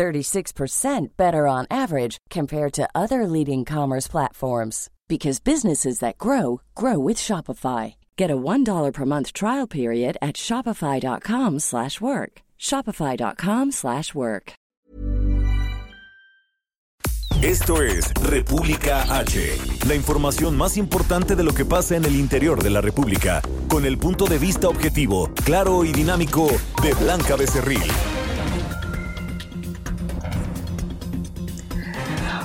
36% better on average compared to other leading commerce platforms because businesses that grow grow with Shopify. Get a $1 per month trial period at shopify.com/work. shopify.com/work. Esto es República H, la información más importante de lo que pasa en el interior de la República, con el punto de vista objetivo, claro y dinámico de Blanca Becerril.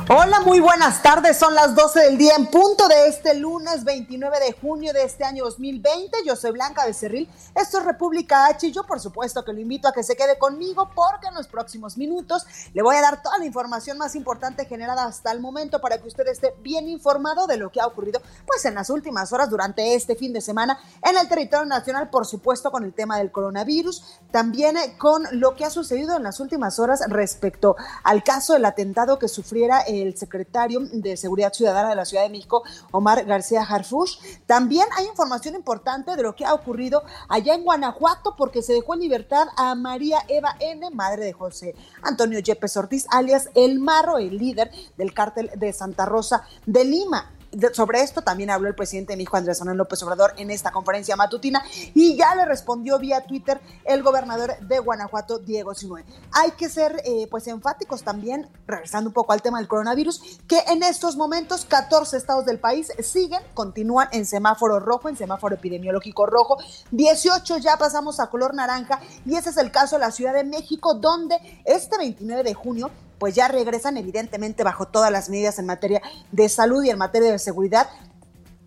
Hola, muy buenas tardes. Son las 12 del día en punto de este lunes 29 de junio de este año 2020. Yo soy Blanca Becerril. Esto es República H y yo por supuesto que lo invito a que se quede conmigo porque en los próximos minutos le voy a dar toda la información más importante generada hasta el momento para que usted esté bien informado de lo que ha ocurrido pues en las últimas horas durante este fin de semana en el territorio nacional, por supuesto con el tema del coronavirus, también eh, con lo que ha sucedido en las últimas horas respecto al caso del atentado que sufriera el secretario de Seguridad Ciudadana de la Ciudad de México, Omar García Harfush. También hay información importante de lo que ha ocurrido allá en Guanajuato porque se dejó en libertad a María Eva N., madre de José Antonio Yepes Ortiz, alias El Marro, el líder del cártel de Santa Rosa de Lima sobre esto también habló el presidente mi hijo Andrés Manuel López Obrador en esta conferencia matutina y ya le respondió vía Twitter el gobernador de Guanajuato, Diego Sinue. Hay que ser eh, pues enfáticos también, regresando un poco al tema del coronavirus, que en estos momentos 14 estados del país siguen, continúan en semáforo rojo, en semáforo epidemiológico rojo, 18 ya pasamos a color naranja y ese es el caso de la Ciudad de México, donde este 29 de junio pues ya regresan evidentemente bajo todas las medidas en materia de salud y en materia de seguridad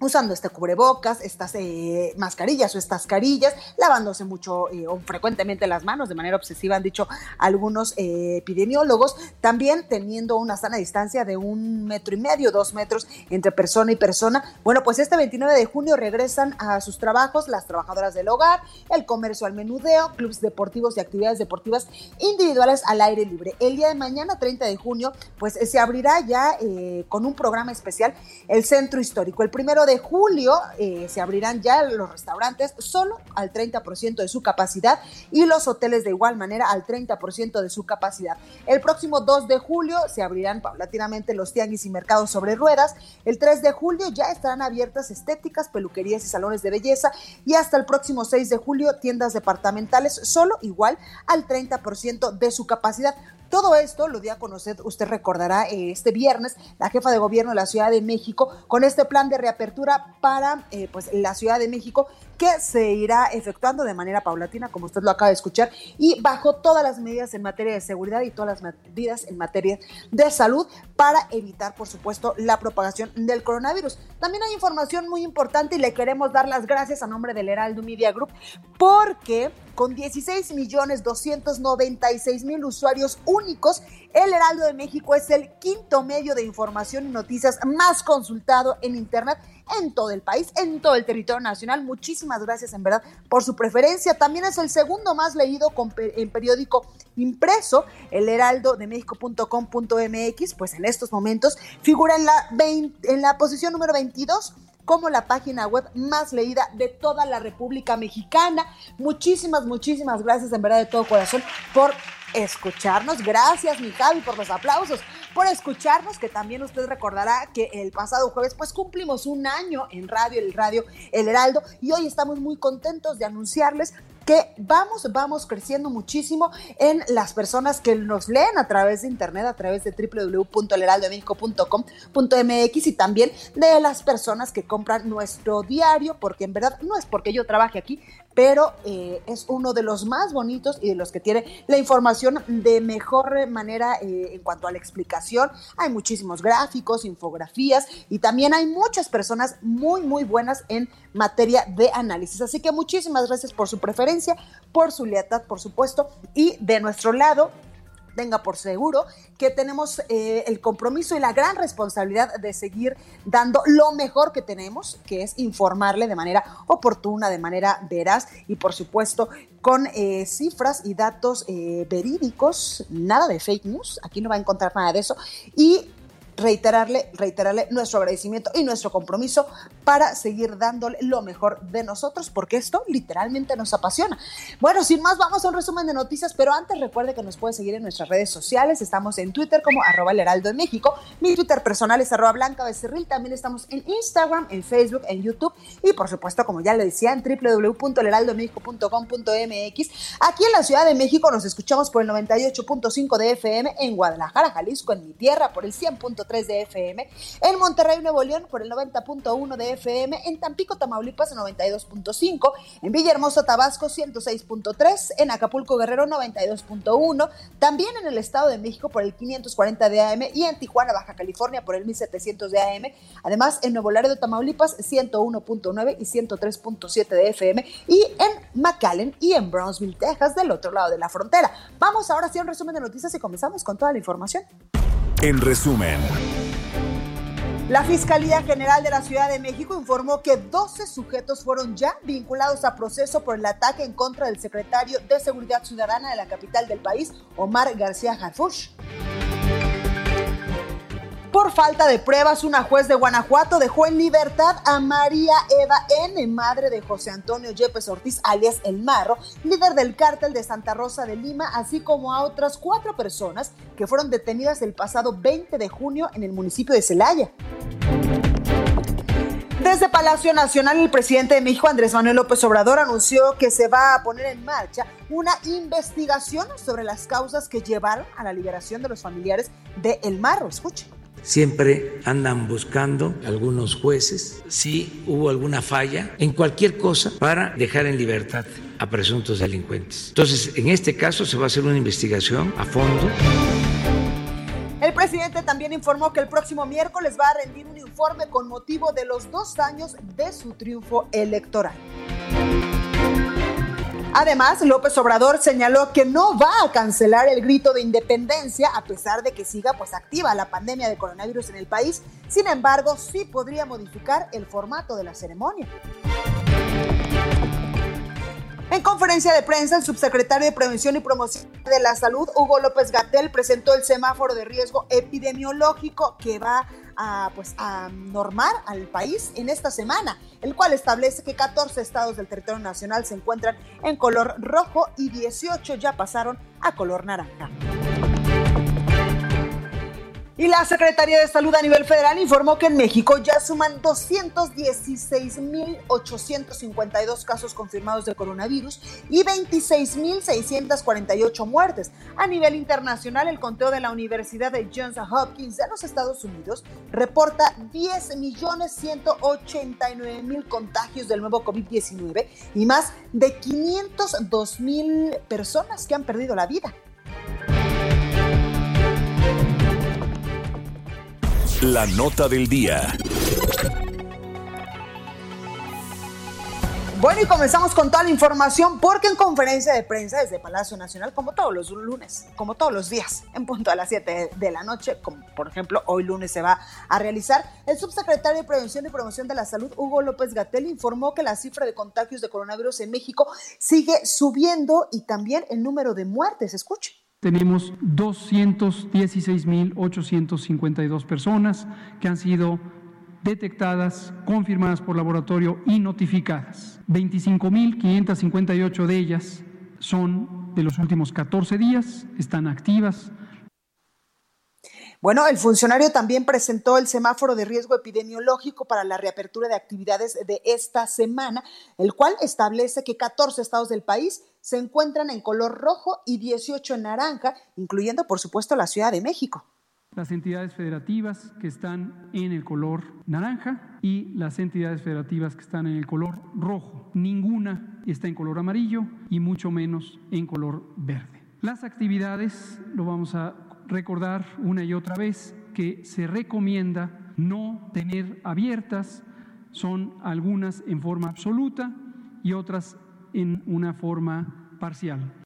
usando este cubrebocas, estas eh, mascarillas o estas carillas, lavándose mucho eh, o frecuentemente las manos de manera obsesiva, han dicho algunos eh, epidemiólogos, también teniendo una sana distancia de un metro y medio, dos metros entre persona y persona. Bueno, pues este 29 de junio regresan a sus trabajos las trabajadoras del hogar, el comercio al menudeo, clubes deportivos y actividades deportivas individuales al aire libre. El día de mañana, 30 de junio, pues se abrirá ya con un programa especial el centro histórico. El primero de julio eh, se abrirán ya los restaurantes solo al 30% de su capacidad y los hoteles de igual manera al 30% de su capacidad. El próximo 2 de julio se abrirán paulatinamente los tianguis y mercados sobre ruedas. El 3 de julio ya estarán abiertas estéticas, peluquerías y salones de belleza y hasta el próximo 6 de julio tiendas departamentales solo igual al 30% de su capacidad. Todo esto lo dio a conocer, usted recordará, este viernes, la jefa de gobierno de la Ciudad de México, con este plan de reapertura para eh, pues, la Ciudad de México, que se irá efectuando de manera paulatina, como usted lo acaba de escuchar, y bajo todas las medidas en materia de seguridad y todas las medidas en materia de salud para evitar, por supuesto, la propagación del coronavirus. También hay información muy importante y le queremos dar las gracias a nombre del Heraldo Media Group porque con 16 millones 296 mil usuarios únicos, el Heraldo de México es el quinto medio de información y noticias más consultado en Internet en todo el país, en todo el territorio nacional. Muchísimas gracias en verdad por su preferencia. También es el segundo más leído en periódico impreso, el heraldo de México.com.mx, pues en estos momentos figura en la, en la posición número 22 como la página web más leída de toda la República Mexicana. Muchísimas, muchísimas gracias en verdad de todo corazón por escucharnos. Gracias, mi Javi, por los aplausos, por escucharnos, que también usted recordará que el pasado jueves pues cumplimos un año en radio, el radio El Heraldo, y hoy estamos muy contentos de anunciarles que vamos, vamos creciendo muchísimo en las personas que nos leen a través de internet, a través de www.elheraldodemexico.com.mx y también de las personas que compran nuestro diario, porque en verdad no es porque yo trabaje aquí, pero eh, es uno de los más bonitos y de los que tiene la información de mejor manera eh, en cuanto a la explicación. Hay muchísimos gráficos, infografías y también hay muchas personas muy, muy buenas en materia de análisis. Así que muchísimas gracias por su preferencia, por su lealtad, por supuesto, y de nuestro lado tenga por seguro que tenemos eh, el compromiso y la gran responsabilidad de seguir dando lo mejor que tenemos, que es informarle de manera oportuna, de manera veraz y por supuesto con eh, cifras y datos eh, verídicos, nada de fake news, aquí no va a encontrar nada de eso, y reiterarle, reiterarle nuestro agradecimiento y nuestro compromiso para seguir dándole lo mejor de nosotros, porque esto literalmente nos apasiona. Bueno, sin más, vamos a un resumen de noticias, pero antes recuerde que nos puede seguir en nuestras redes sociales. Estamos en Twitter como arroba el heraldo de México. Mi Twitter personal es arroba blanca becerril. También estamos en Instagram, en Facebook, en YouTube y por supuesto, como ya le decía, en www.elheraldomexico.com.mx. Aquí en la Ciudad de México nos escuchamos por el 98.5 de FM, en Guadalajara, Jalisco, en mi tierra, por el 100.3 de FM, en Monterrey, Nuevo León por el 90.1 de FM, en Tampico, Tamaulipas 92.5, en Villahermosa, Tabasco 106.3, en Acapulco, Guerrero 92.1, también en el Estado de México por el 540 de AM y en Tijuana, Baja California por el 1700 de AM, además en Nuevo Laredo, Tamaulipas 101.9 y 103.7 de FM y en McAllen y en Brownsville, Texas, del otro lado de la frontera. Vamos ahora sí a un resumen de noticias y comenzamos con toda la información. En resumen. La Fiscalía General de la Ciudad de México informó que 12 sujetos fueron ya vinculados a proceso por el ataque en contra del secretario de Seguridad Ciudadana de la capital del país, Omar García Harfush. Por falta de pruebas, una juez de Guanajuato dejó en libertad a María Eva N., madre de José Antonio Yepes Ortiz, alias El Marro, líder del cártel de Santa Rosa de Lima, así como a otras cuatro personas que fueron detenidas el pasado 20 de junio en el municipio de Celaya. Desde Palacio Nacional, el presidente de México, Andrés Manuel López Obrador, anunció que se va a poner en marcha una investigación sobre las causas que llevaron a la liberación de los familiares de El Marro. Escuchen. Siempre andan buscando algunos jueces si hubo alguna falla en cualquier cosa para dejar en libertad a presuntos delincuentes. Entonces, en este caso se va a hacer una investigación a fondo. El presidente también informó que el próximo miércoles va a rendir un informe con motivo de los dos años de su triunfo electoral. Además, López Obrador señaló que no va a cancelar el grito de independencia a pesar de que siga pues activa la pandemia de coronavirus en el país. Sin embargo, sí podría modificar el formato de la ceremonia. En conferencia de prensa, el subsecretario de Prevención y Promoción de la Salud, Hugo López Gatel, presentó el semáforo de riesgo epidemiológico que va a, pues, a normar al país en esta semana, el cual establece que 14 estados del territorio nacional se encuentran en color rojo y 18 ya pasaron a color naranja. Y la Secretaría de Salud a nivel federal informó que en México ya suman 216.852 casos confirmados de coronavirus y 26.648 muertes. A nivel internacional, el conteo de la Universidad de Johns Hopkins de los Estados Unidos reporta 10.189.000 contagios del nuevo COVID-19 y más de 502.000 personas que han perdido la vida. La nota del día. Bueno, y comenzamos con toda la información porque en conferencia de prensa desde Palacio Nacional, como todos los lunes, como todos los días, en punto a las 7 de la noche, como por ejemplo hoy lunes se va a realizar, el subsecretario de Prevención y Promoción de la Salud, Hugo López Gatel, informó que la cifra de contagios de coronavirus en México sigue subiendo y también el número de muertes. Escuche tenemos 216.852 personas que han sido detectadas, confirmadas por laboratorio y notificadas. 25.558 de ellas son de los últimos 14 días, están activas, bueno, el funcionario también presentó el semáforo de riesgo epidemiológico para la reapertura de actividades de esta semana, el cual establece que 14 estados del país se encuentran en color rojo y 18 en naranja, incluyendo, por supuesto, la Ciudad de México. Las entidades federativas que están en el color naranja y las entidades federativas que están en el color rojo. Ninguna está en color amarillo y mucho menos en color verde. Las actividades, lo vamos a recordar una y otra vez que se recomienda no tener abiertas, son algunas en forma absoluta y otras en una forma parcial.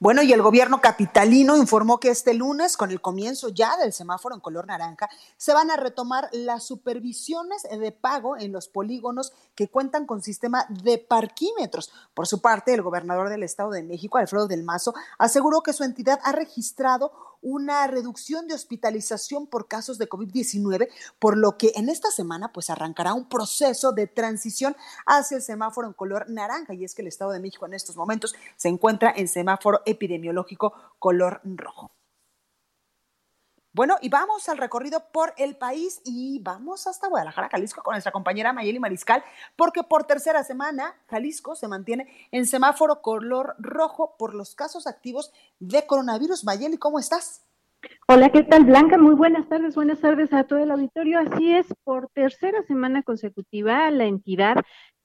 Bueno, y el gobierno capitalino informó que este lunes, con el comienzo ya del semáforo en color naranja, se van a retomar las supervisiones de pago en los polígonos que cuentan con sistema de parquímetros. Por su parte, el gobernador del Estado de México, Alfredo del Mazo, aseguró que su entidad ha registrado una reducción de hospitalización por casos de COVID-19, por lo que en esta semana pues arrancará un proceso de transición hacia el semáforo en color naranja y es que el Estado de México en estos momentos se encuentra en semáforo epidemiológico color rojo. Bueno, y vamos al recorrido por el país y vamos hasta Guadalajara, Jalisco, con nuestra compañera Mayeli Mariscal, porque por tercera semana Jalisco se mantiene en semáforo color rojo por los casos activos de coronavirus. Mayeli, ¿cómo estás? Hola, ¿qué tal Blanca? Muy buenas tardes, buenas tardes a todo el auditorio. Así es, por tercera semana consecutiva la entidad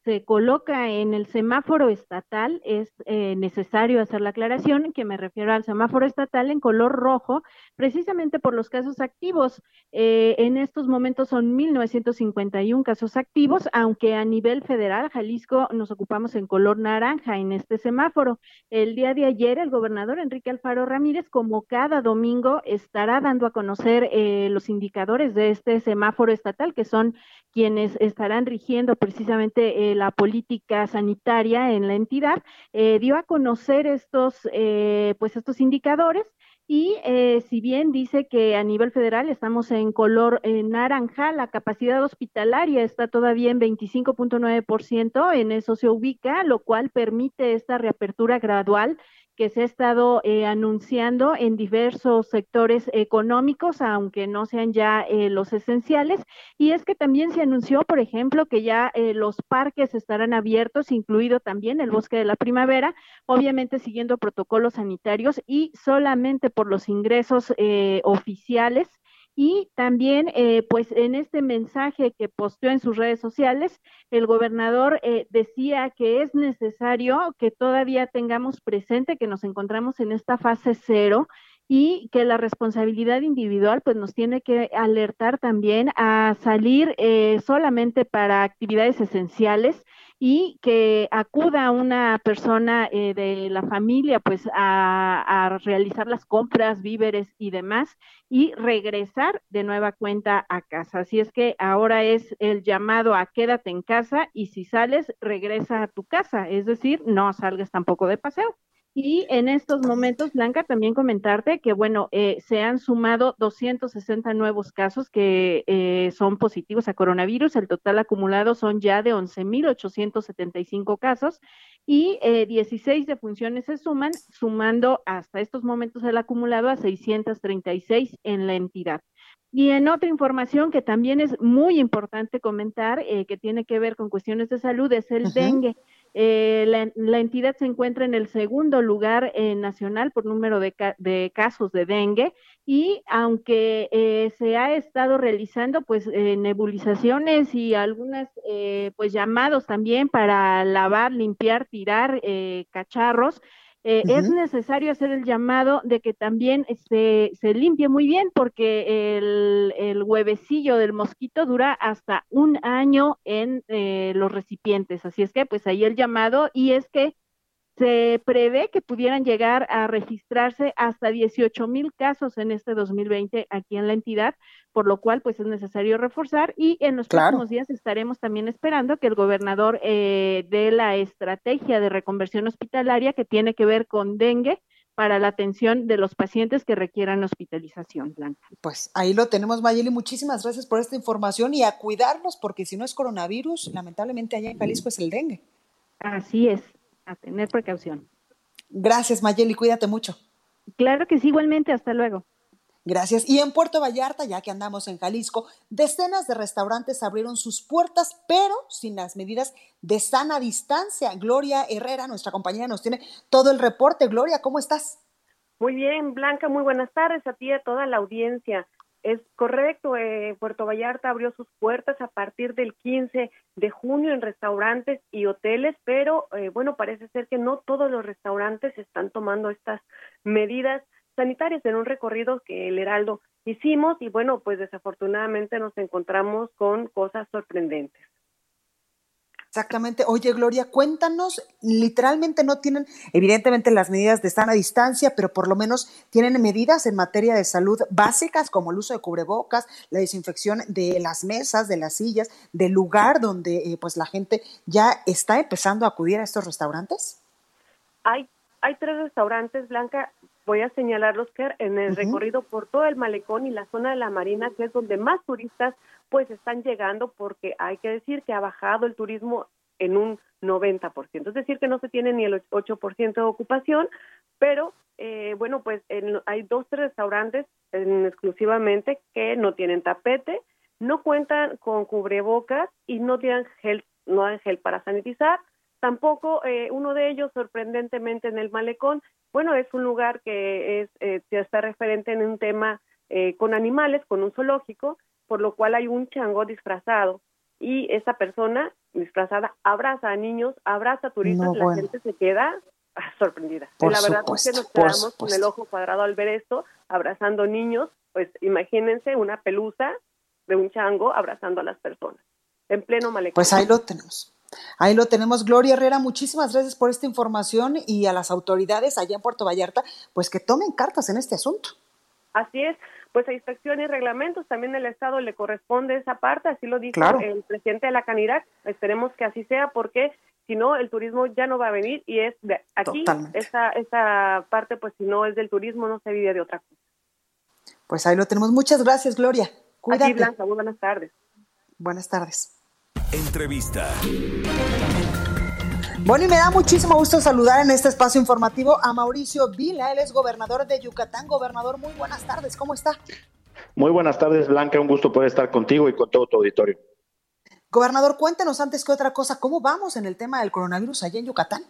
se coloca en el semáforo estatal, es eh, necesario hacer la aclaración que me refiero al semáforo estatal en color rojo, precisamente por los casos activos. Eh, en estos momentos son 1.951 casos activos, aunque a nivel federal, Jalisco, nos ocupamos en color naranja en este semáforo. El día de ayer, el gobernador Enrique Alfaro Ramírez, como cada domingo, estará dando a conocer eh, los indicadores de este semáforo estatal, que son quienes estarán rigiendo precisamente la política sanitaria en la entidad, eh, dio a conocer estos, eh, pues estos indicadores y eh, si bien dice que a nivel federal estamos en color naranja, la capacidad hospitalaria está todavía en 25.9%, en eso se ubica, lo cual permite esta reapertura gradual que se ha estado eh, anunciando en diversos sectores económicos, aunque no sean ya eh, los esenciales. Y es que también se anunció, por ejemplo, que ya eh, los parques estarán abiertos, incluido también el bosque de la primavera, obviamente siguiendo protocolos sanitarios y solamente por los ingresos oficiales y también, eh, pues en este mensaje que posteó en sus redes sociales, el gobernador eh, decía que es necesario que todavía tengamos presente que nos encontramos en esta fase cero y que la responsabilidad individual pues nos tiene que alertar también a salir eh, solamente para actividades esenciales y que acuda una persona eh, de la familia pues a, realizar las compras, víveres y demás y regresar de nueva cuenta a casa. Así es que ahora es el llamado a quédate en casa y si sales, regresa a tu casa, es decir, no salgas tampoco de paseo. Y en estos momentos, Blanca, también comentarte que, bueno, eh, se han sumado 260 nuevos casos que eh, son positivos a coronavirus. El total acumulado son ya de 11.875 casos y eh, 16 defunciones se suman, sumando hasta estos momentos el acumulado a 636 en la entidad. Y en otra información que también es muy importante comentar, eh, que tiene que ver con cuestiones de salud, es el dengue. Eh, la, entidad se encuentra en el segundo lugar eh, nacional por número de, de, casos de dengue y aunque eh, se ha estado realizando pues nebulizaciones y algunas pues llamados también para lavar, limpiar, tirar cacharros, eh, es necesario hacer el llamado de que también se, se limpie muy bien porque el, el, huevecillo del mosquito dura hasta un año en eh, los recipientes. Así es que pues ahí el llamado y es que se prevé que pudieran llegar a registrarse hasta 18 mil casos en este 2020 aquí en la entidad, por lo cual pues es necesario reforzar y en los próximos días estaremos también esperando que el gobernador eh, dé la estrategia de reconversión hospitalaria que tiene que ver con dengue para la atención de los pacientes que requieran hospitalización, Blanca. Pues ahí lo tenemos, Mayeli. Muchísimas gracias por esta información y a cuidarnos, porque si no es coronavirus, lamentablemente allá en Jalisco es el dengue. Así es a tener precaución. Gracias, Mayeli, cuídate mucho. Claro que sí, igualmente, hasta luego. Gracias. Y en Puerto Vallarta, ya que andamos en Jalisco, decenas de restaurantes abrieron sus puertas, pero sin las medidas de sana distancia. Gloria Herrera, nuestra compañera, nos tiene todo el reporte. Gloria, ¿cómo estás? Muy bien, Blanca, muy buenas tardes a ti y a toda la audiencia. Es correcto, eh, Puerto Vallarta abrió sus puertas a partir del 15 de junio en restaurantes y hoteles, pero eh, bueno, parece ser que no todos los restaurantes están tomando estas medidas sanitarias en un recorrido que el Heraldo hicimos y bueno, pues desafortunadamente nos encontramos con cosas sorprendentes. Exactamente. Oye, Gloria, cuéntanos, literalmente no tienen, evidentemente, las medidas de sana distancia, pero por lo menos tienen medidas en materia de salud básicas, como el uso de cubrebocas, la desinfección de las mesas, de las sillas, del lugar donde eh, pues la gente ya está empezando a acudir a estos restaurantes. Hay, hay tres restaurantes, Blanca, voy a señalarlos que en el recorrido por todo el malecón y la zona de la marina, que es donde más turistas pues están llegando porque hay que decir que ha bajado el turismo en un 90%, es decir, que no se tiene ni el 8% de ocupación, pero eh, bueno, pues hay dos, tres restaurantes exclusivamente que no tienen tapete, no cuentan con cubrebocas y no tienen gel, no dan gel para sanitizar, tampoco eh, uno de ellos sorprendentemente en el malecón, bueno, es un lugar que es, eh, está referente en un tema eh, con animales, con un zoológico, por lo cual hay un chango disfrazado y esa persona disfrazada abraza a niños, abraza a turistas, la gente se queda ah, sorprendida. la verdad es que nos quedamos con el ojo cuadrado al ver esto, abrazando niños, pues imagínense una pelusa de un chango abrazando a las personas en pleno malecón. Pues ahí lo tenemos. Ahí lo tenemos, Gloria Herrera. Muchísimas gracias por esta información y a las autoridades allá en Puerto Vallarta, pues que tomen cartas en este asunto. Así es pues a inspección y reglamentos, también el Estado le corresponde esa parte, así lo dijo el presidente de la Canidad, esperemos que así sea porque si no el turismo ya no va a venir y es de aquí esa esa parte pues si no es del turismo no se vive de otra cosa. Pues ahí lo tenemos. Muchas gracias, Gloria. Cuídate. Blanca, muy buenas tardes. Buenas tardes. Entrevista. Bueno, y me da muchísimo gusto saludar en este espacio informativo a Mauricio Vila, él es gobernador de Yucatán. Gobernador, muy buenas tardes, ¿cómo está? Muy buenas tardes, Blanca, un gusto poder estar contigo y con todo tu auditorio. Gobernador, cuéntenos antes que otra cosa, ¿cómo vamos en el tema del coronavirus allá en Yucatán?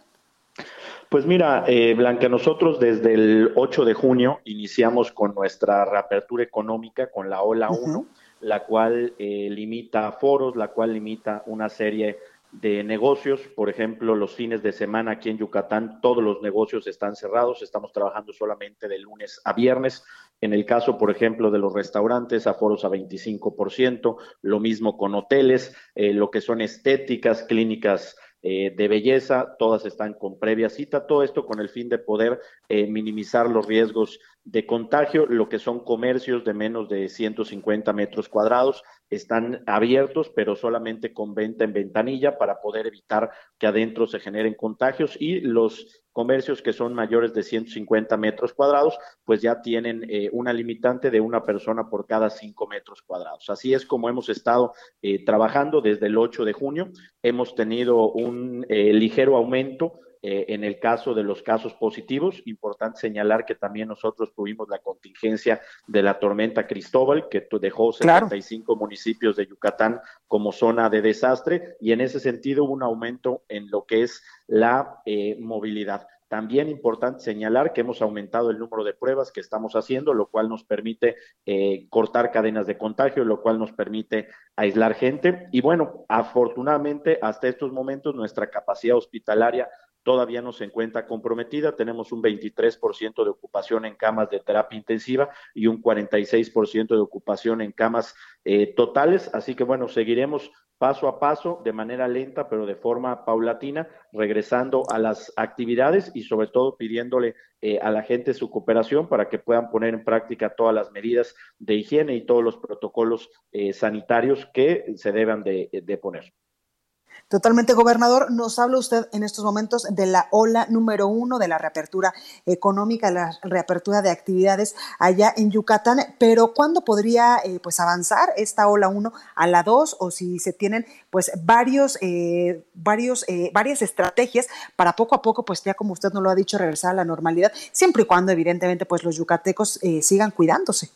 Pues mira, eh, Blanca, nosotros desde el 8 de junio iniciamos con nuestra reapertura económica con la ola 1, la cual eh, limita foros, la cual limita una serie de negocios, por ejemplo, los fines de semana aquí en Yucatán, todos los negocios están cerrados, estamos trabajando solamente de lunes a viernes. En el caso, por ejemplo, de los restaurantes, aforos a 25%, lo mismo con hoteles, eh, lo que son estéticas, clínicas eh, de belleza, todas están con previa cita, todo esto con el fin de poder eh, minimizar los riesgos de contagio, lo que son comercios de menos de 150 metros cuadrados están abiertos, pero solamente con venta en ventanilla para poder evitar que adentro se generen contagios y los comercios que son mayores de 150 metros cuadrados, pues ya tienen eh, una limitante de una persona por cada 5 metros cuadrados. Así es como hemos estado eh, trabajando desde el 8 de junio. Hemos tenido un eh, ligero aumento en el caso de los casos positivos, importante señalar que también nosotros tuvimos la contingencia de la tormenta Cristóbal, que dejó 75 municipios de Yucatán como zona de desastre, y en ese sentido hubo un aumento en lo que es la eh, movilidad. También importante señalar que hemos aumentado el número de pruebas que estamos haciendo, lo cual nos permite eh, cortar cadenas de contagio, lo cual nos permite aislar gente. Y bueno, afortunadamente hasta estos momentos nuestra capacidad hospitalaria todavía no se encuentra comprometida. Tenemos un 23% de ocupación en camas de terapia intensiva y un 46% de ocupación en camas eh, totales. Así que bueno, seguiremos paso a paso, de manera lenta, pero de forma paulatina, regresando a las actividades y sobre todo pidiéndole eh, a la gente su cooperación para que puedan poner en práctica todas las medidas de higiene y todos los protocolos eh, sanitarios que se deban de poner. Totalmente, gobernador. Nos habla usted en estos momentos de la ola número uno de la reapertura económica, la reapertura de actividades allá en Yucatán, pero ¿cuándo podría eh, pues avanzar esta ola uno a la dos o si se tienen pues varios, eh, varios, eh, varias estrategias para poco a poco, pues ya como usted nos lo ha dicho, regresar a la normalidad, siempre y cuando evidentemente pues los yucatecos sigan cuidándose?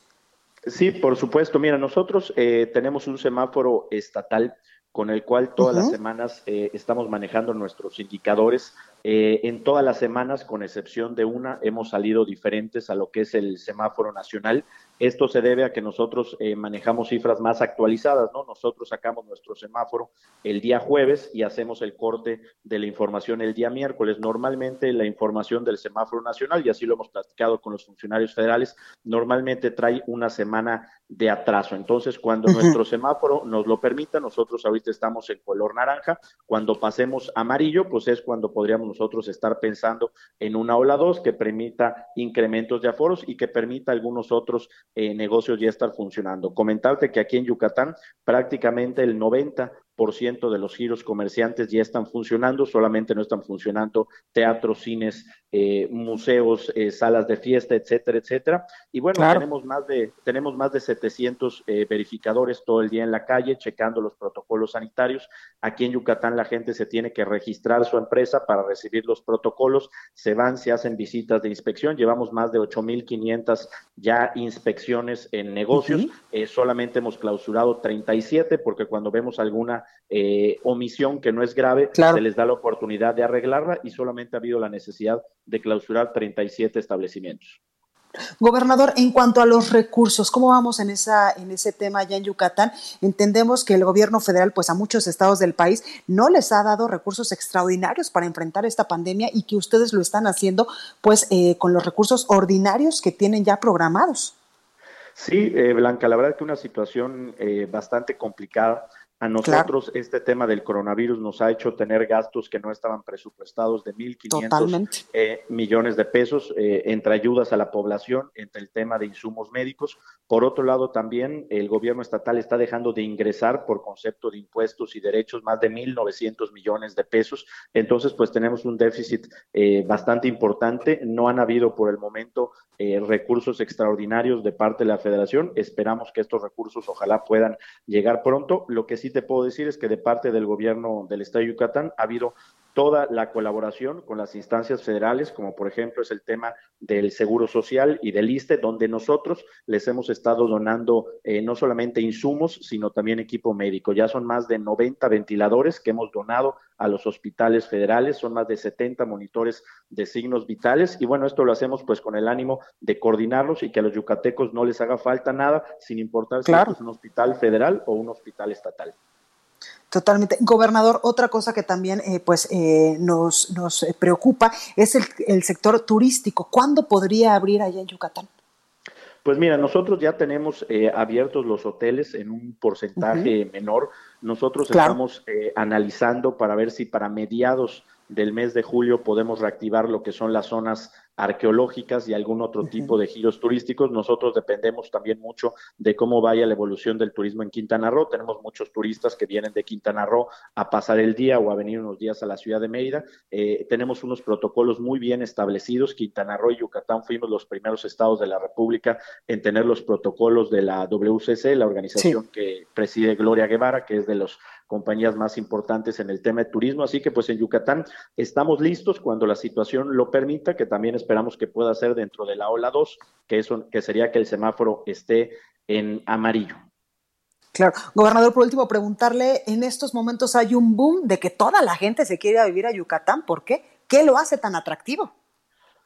Sí, por supuesto. Mira, nosotros tenemos un semáforo estatal con el cual todas las semanas eh, estamos manejando nuestros indicadores. Eh, en todas las semanas, con excepción de una, hemos salido diferentes a lo que es el semáforo nacional Esto se debe a que nosotros eh, manejamos cifras más actualizadas, ¿no? Nosotros sacamos nuestro semáforo el día jueves y hacemos el corte de la información el día miércoles. Normalmente la información del semáforo nacional, y así lo hemos platicado con los funcionarios federales, normalmente trae una semana de atraso. Entonces, cuando nuestro semáforo nos lo permita, nosotros ahorita estamos en color naranja, cuando pasemos amarillo, pues es cuando podríamos nosotros estar pensando en una ola 2 que permita incrementos de aforos y que permita algunos otros eh, negocios ya estar funcionando. Comentarte que aquí en Yucatán prácticamente el 90 ciento de los giros comerciantes ya están funcionando, solamente no están funcionando teatros, cines, eh, museos, eh, salas de fiesta, etcétera, etcétera. Y bueno, tenemos más de tenemos más de 700 eh, verificadores todo el día en la calle checando los protocolos sanitarios. Aquí en Yucatán la gente se tiene que registrar su empresa para recibir los protocolos, se van, se hacen visitas de inspección, llevamos más de 8500 ya inspecciones en negocios, solamente hemos clausurado 37 porque cuando vemos alguna eh, omisión que no es grave, se les da la oportunidad de arreglarla y solamente ha habido la necesidad de clausurar 37 establecimientos. Gobernador, en cuanto a los recursos, ¿cómo vamos en, esa, en ese tema allá en Yucatán? Entendemos que el gobierno federal, pues a muchos estados del país, no les ha dado recursos extraordinarios para enfrentar esta pandemia y que ustedes lo están haciendo, pues, eh, con los recursos ordinarios que tienen ya programados. Sí, eh, Blanca, la verdad que una situación bastante complicada. A nosotros este tema del coronavirus nos ha hecho tener gastos que no estaban presupuestados de 1.500 eh, millones de pesos eh, entre ayudas a la población, entre el tema de insumos médicos. Por otro lado, también el gobierno estatal está dejando de ingresar por concepto de impuestos y derechos más de 1.900 millones de pesos. Entonces, pues tenemos un déficit eh, bastante importante. No han habido por el momento recursos extraordinarios de parte de la federación. Esperamos que estos recursos ojalá puedan llegar pronto. Lo que sí te puedo decir es que de parte del gobierno del Estado de Yucatán ha habido toda la colaboración con las instancias federales, como por ejemplo es el tema del Seguro Social y del ISTE, donde nosotros les hemos estado donando eh, no solamente insumos, sino también equipo médico. Ya son más de 90 ventiladores que hemos donado a los hospitales federales, son más de 70 monitores de signos vitales y bueno, esto lo hacemos pues con el ánimo de coordinarlos y que a los yucatecos no les haga falta nada, sin importar si es un hospital federal o un hospital estatal. Totalmente. Gobernador, otra cosa que también eh, pues, eh, nos, nos preocupa es el, el, sector turístico. ¿Cuándo podría abrir allá en Yucatán? Pues mira, nosotros ya tenemos eh, abiertos los hoteles en un porcentaje menor. Nosotros estamos analizando para ver si para mediados del mes de julio podemos reactivar lo que son las zonas arqueológicas y algún otro tipo de giros turísticos. Nosotros dependemos también mucho de cómo vaya la evolución del turismo en Quintana Roo. Tenemos muchos turistas que vienen de Quintana Roo a pasar el día o a venir unos días a la ciudad de Mérida. Eh, tenemos unos protocolos muy bien establecidos. Quintana Roo y Yucatán fuimos los primeros estados de la República en tener los protocolos de la WCC, la organización que preside Gloria Guevara, que es de las compañías más importantes en el tema de turismo. Así que pues en Yucatán estamos listos cuando la situación lo permita, que también es esperamos que pueda ser dentro de la ola 2, que, eso, que sería que el semáforo esté en amarillo. Claro. Gobernador, por último, preguntarle, en estos momentos hay un boom de que toda la gente se quiere vivir a Yucatán. ¿Por qué? ¿Qué lo hace tan atractivo?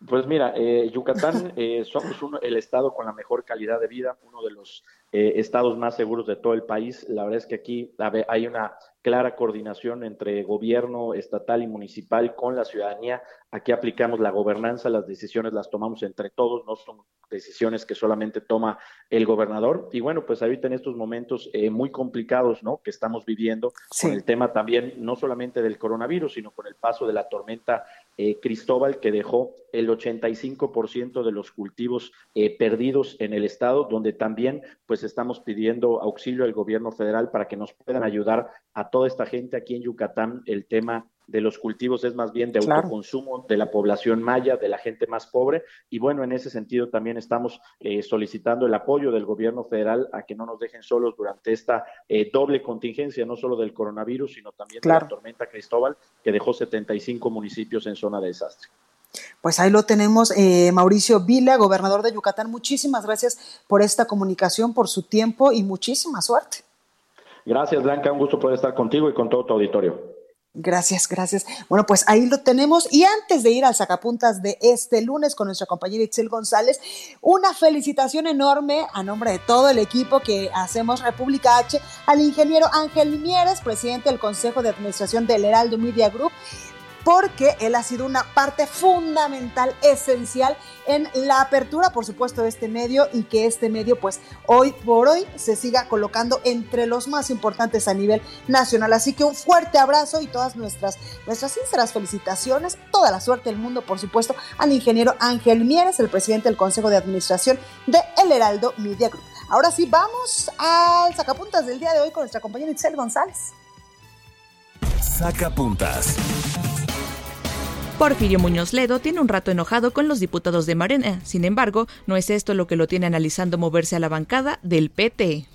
Pues mira, eh, Yucatán eh, somos el estado con la mejor calidad de vida, uno de los eh, estados más seguros de todo el país. La verdad es que aquí hay una clara coordinación entre gobierno estatal y municipal con la ciudadanía. Aquí aplicamos la gobernanza, las decisiones las tomamos entre todos, no son decisiones que solamente toma el gobernador. Y bueno, pues ahorita en estos momentos eh, muy complicados, ¿no? Que estamos viviendo con el tema también, no solamente del coronavirus, sino con el paso de la tormenta eh, Cristóbal, que dejó el 85% de los cultivos eh, perdidos en el estado, donde también pues estamos pidiendo auxilio al gobierno federal para que nos puedan ayudar a toda esta gente aquí en Yucatán. El tema de los cultivos es más bien de autoconsumo de la población maya, de la gente más pobre. Y bueno, en ese sentido también estamos eh, solicitando el apoyo del gobierno federal a que no nos dejen solos durante esta eh, doble contingencia, no solo del coronavirus, sino también de la tormenta Cristóbal, que dejó 75 municipios en zona de desastre. Pues ahí lo tenemos, eh, Mauricio Vila, gobernador de Yucatán. Muchísimas gracias por esta comunicación, por su tiempo y muchísima suerte. Gracias, Blanca. Un gusto poder estar contigo y con todo tu auditorio. Gracias, gracias. Bueno, pues ahí lo tenemos. Y antes de ir al sacapuntas de este lunes con nuestra compañera Itzel González, una felicitación enorme a nombre de todo el equipo que hacemos República H al ingeniero Ángel Mieres, presidente del Consejo de Administración del Heraldo Media Group porque él ha sido una parte fundamental, esencial en la apertura, por supuesto, de este medio y que este medio, pues hoy por hoy, se siga colocando entre los más importantes a nivel nacional. Así que un fuerte abrazo y todas nuestras, nuestras sinceras felicitaciones, toda la suerte del mundo, por supuesto, al ingeniero Ángel Mieres, el presidente del Consejo de Administración de El Heraldo Media Group. Ahora sí, vamos al sacapuntas del día de hoy con nuestra compañera Itzel González. Sacapuntas. Porfirio Muñoz Ledo tiene un rato enojado con los diputados de Morena. Sin embargo, no es esto lo que lo tiene analizando moverse a la bancada del PT.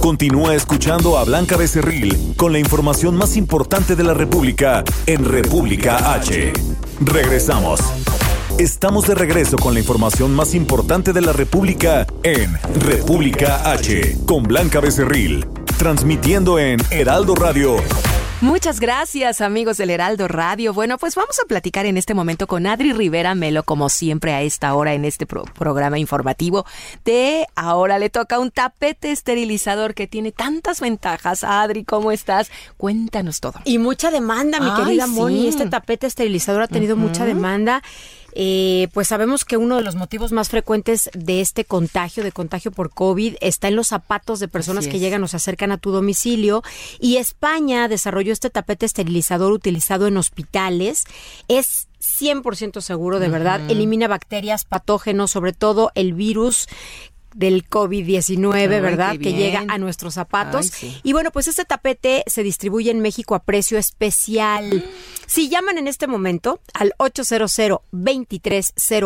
Continúa escuchando a Blanca Becerril con la información más importante de la República en República H. Regresamos. Estamos de regreso con la información más importante de la República en República H con Blanca Becerril, transmitiendo en Heraldo Radio Muchas gracias amigos del Heraldo Radio. Bueno, pues vamos a platicar en este momento con Adri Rivera Melo, como siempre a esta hora en este programa informativo, de ahora le toca un tapete esterilizador que tiene tantas ventajas. Adri, ¿cómo estás? Cuéntanos todo. Y mucha demanda, mi querida Moni. Este tapete esterilizador ha tenido mucha demanda. Eh, pues sabemos que uno de los motivos más frecuentes de este contagio, de contagio por COVID, está en los zapatos de personas que llegan o se acercan a tu domicilio. Y España desarrolló este tapete esterilizador utilizado en hospitales. Es 100% seguro, de verdad. Elimina bacterias, patógenos, sobre todo el virus del COVID-19, ¿verdad? Que llega a nuestros zapatos. Y bueno, pues este tapete se distribuye en México a precio especial. Si llaman en este momento al 800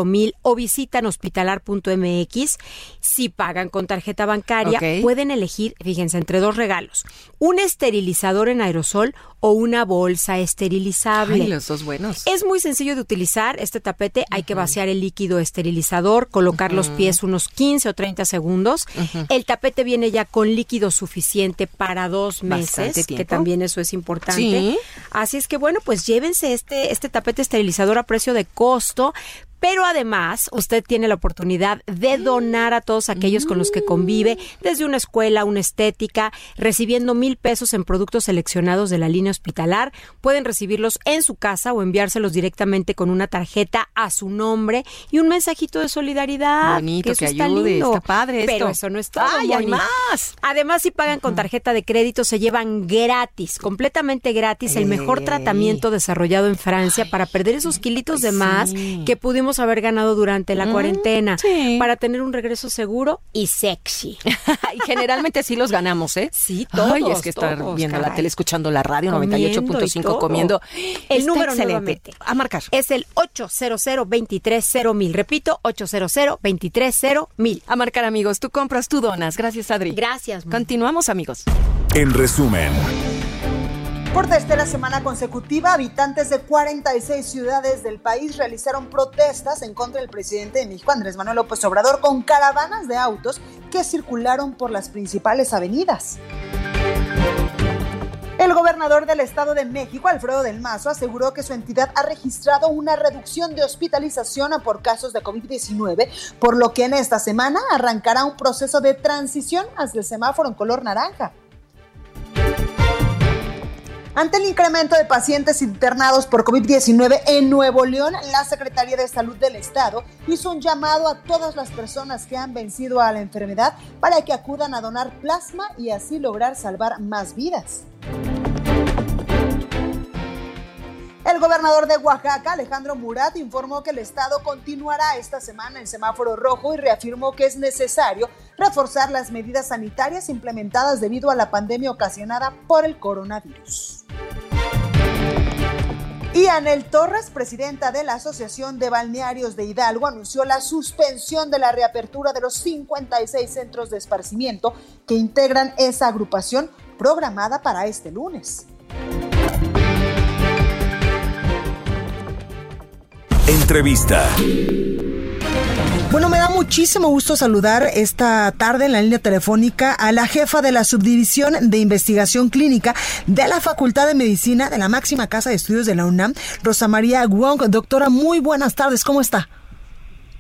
mil o visitan hospitalar.mx, si pagan con tarjeta bancaria, pueden elegir, fíjense, entre dos regalos, un esterilizador en aerosol o una bolsa esterilizable. Ay, los dos buenos. Es muy sencillo de utilizar este tapete. Hay que vaciar el líquido esterilizador, colocar los pies unos 15 o 30 segundos. El tapete viene ya con líquido suficiente para dos meses, que también eso es importante. Así es que bueno, pues llévense este, este tapete esterilizador a precio de costo pero además usted tiene la oportunidad de donar a todos aquellos con los que convive, desde una escuela, una estética, recibiendo mil pesos en productos seleccionados de la línea hospitalar. Pueden recibirlos en su casa o enviárselos directamente con una tarjeta a su nombre y un mensajito de solidaridad. Bonito, que, está ayude, está padre esto. Pero eso no es todo. ¡Ay, hay más! Además, si pagan con tarjeta de crédito, se llevan gratis, completamente gratis, el mejor tratamiento desarrollado en Francia para perder esos kilitos de más que pudimos haber ganado durante la cuarentena para tener un regreso seguro y sexy. y generalmente sí los ganamos, ¿eh? Sí, todos. Ay, es que estar viendo la tele, escuchando la radio 98.5 comiendo. El número excelente. A marcar. Es el 800 mil Repito, 800 mil A marcar, amigos. Tú compras, tú donas. Gracias, Adri. Gracias. Continuamos, amigos. En resumen. Por tercera semana consecutiva, habitantes de 46 ciudades del país realizaron protestas en contra del presidente de México, Andrés Manuel López Obrador, con caravanas de autos que circularon por las principales avenidas. El gobernador del Estado de México, Alfredo del Mazo, aseguró que su entidad ha registrado una reducción de hospitalización por casos de COVID-19, por lo que en esta semana arrancará un proceso de transición hacia el semáforo en color naranja. Ante el incremento de pacientes internados por COVID-19 en Nuevo León, la Secretaría de Salud del Estado hizo un llamado a todas las personas que han vencido a la enfermedad para que acudan a donar plasma y así lograr salvar más vidas. El gobernador de Oaxaca, Alejandro Murat, informó que el estado continuará esta semana en semáforo rojo y reafirmó que es necesario reforzar las medidas sanitarias implementadas debido a la pandemia ocasionada por el coronavirus. Y Anel Torres, presidenta de la Asociación de Balnearios de Hidalgo, anunció la suspensión de la reapertura de los 56 centros de esparcimiento que integran esa agrupación programada para este lunes. Entrevista. Bueno, me da muchísimo gusto saludar esta tarde en la línea telefónica a la jefa de la Subdivisión de Investigación Clínica de la Facultad de Medicina de la máxima casa de estudios de la UNAM, Rosa María Wong. Doctora, muy buenas tardes, ¿cómo está?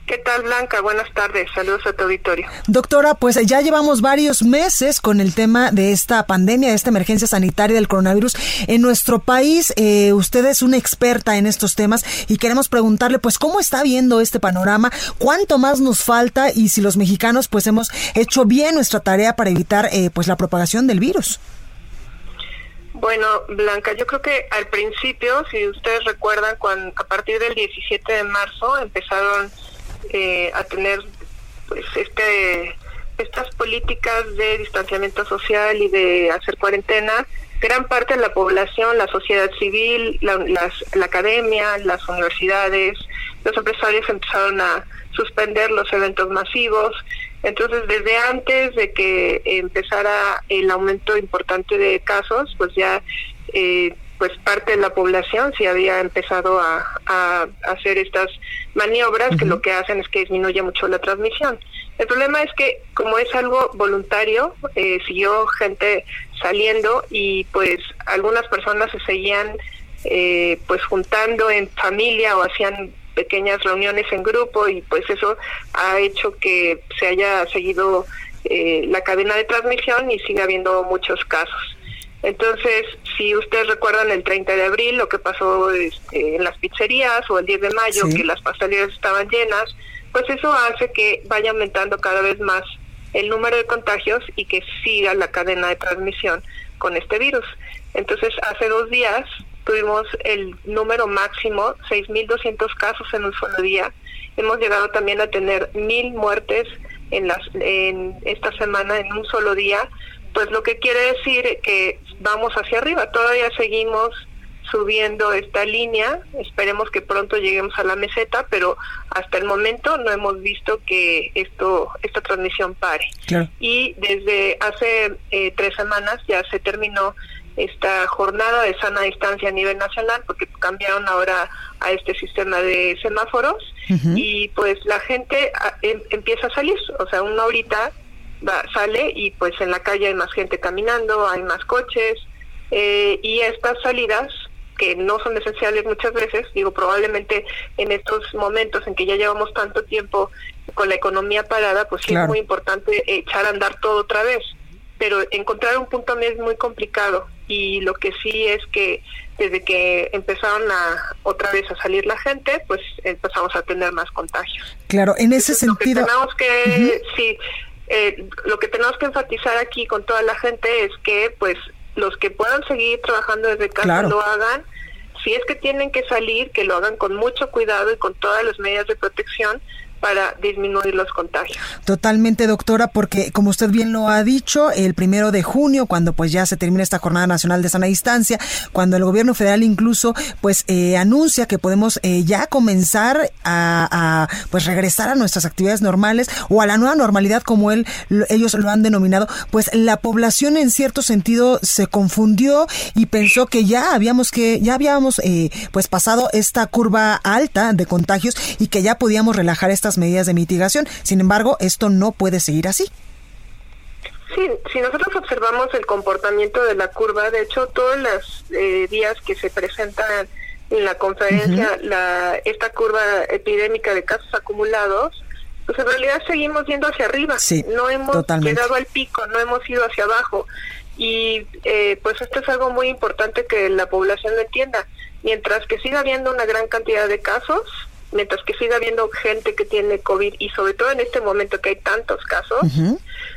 ¿Qué tal, Blanca? Buenas tardes. Saludos a tu auditorio. Doctora, pues ya llevamos varios meses con el tema de esta pandemia, de esta emergencia sanitaria del coronavirus en nuestro país. Eh, usted es una experta en estos temas y queremos preguntarle, pues, ¿cómo está viendo este panorama? ¿Cuánto más nos falta? Y si los mexicanos, pues, hemos hecho bien nuestra tarea para evitar, eh, pues, la propagación del virus. Bueno, Blanca, yo creo que al principio, si ustedes recuerdan, cuando, a partir del 17 de marzo empezaron eh, a tener pues este estas políticas de distanciamiento social y de hacer cuarentena, gran parte de la población, la sociedad civil, la, la academia, las universidades, los empresarios empezaron a suspender los eventos masivos. Entonces, desde antes de que empezara el aumento importante de casos, pues ya eh, pues parte de la población sí había empezado a, hacer estas maniobras que lo que hacen es que disminuye mucho la transmisión. El problema es que como es algo voluntario, eh, siguió gente saliendo y pues algunas personas se seguían eh, pues juntando en familia o hacían pequeñas reuniones en grupo y pues eso ha hecho que se haya seguido eh, la cadena de transmisión y siga habiendo muchos casos. Entonces, si ustedes recuerdan el 30 de abril, lo que pasó este, en las pizzerías o el 10 de mayo, que las pastelerías estaban llenas, pues eso hace que vaya aumentando cada vez más el número de contagios y que siga la cadena de transmisión con este virus. Entonces, hace dos días tuvimos el número máximo, 6.200 casos en un solo día. Hemos llegado también a tener mil muertes en, las, en esta semana en un solo día pues lo que quiere decir que vamos hacia arriba, todavía seguimos subiendo esta línea, esperemos que pronto lleguemos a la meseta, pero hasta el momento no hemos visto que esto esta transmisión pare. Y desde hace eh, tres semanas ya se terminó esta jornada de sana distancia a nivel nacional porque cambiaron ahora a este sistema de semáforos. Y pues la gente ah, em, empieza a salir, o sea, una ahorita sale y pues en la calle hay más gente caminando, hay más coches eh, y estas salidas que no son esenciales muchas veces, digo, probablemente en estos momentos en que ya llevamos tanto tiempo con la economía parada, pues sí es muy importante echar a andar todo otra vez, pero encontrar un punto medio es muy complicado y lo que sí es que desde que empezaron a otra vez a salir la gente, pues empezamos a tener más contagios. Claro, en ese que tenemos que, sí, eh, lo que tenemos que enfatizar aquí con toda la gente es que pues los que puedan seguir trabajando desde casa lo hagan. Si es que tienen que salir, que lo hagan con mucho cuidado y con todas las medidas de protección para disminuir los contagios. Totalmente, doctora, porque como usted bien lo ha dicho, el primero de junio, cuando pues ya se termina esta jornada nacional de sana distancia, cuando el gobierno federal incluso pues eh, anuncia que podemos eh, ya comenzar a, pues regresar a nuestras actividades normales o a la nueva normalidad como él ellos lo han denominado, pues la población en cierto sentido se confundió y pensó que ya habíamos que ya habíamos eh, pues pasado esta curva alta de contagios y que ya podíamos relajar estas medidas de mitigación. Sin embargo, esto no puede seguir así. Sí, si nosotros observamos el comportamiento de la curva, de hecho, todos los eh, días que se presentan en la conferencia la, esta curva epidémica de casos acumulados, pues en realidad seguimos yendo hacia arriba. no hemos llegado al pico, no hemos ido hacia abajo. Y eh, pues esto es algo muy importante que la población lo entienda. Mientras que siga habiendo una gran cantidad de casos, mientras que siga habiendo gente que tiene COVID y sobre todo en este momento que hay tantos casos,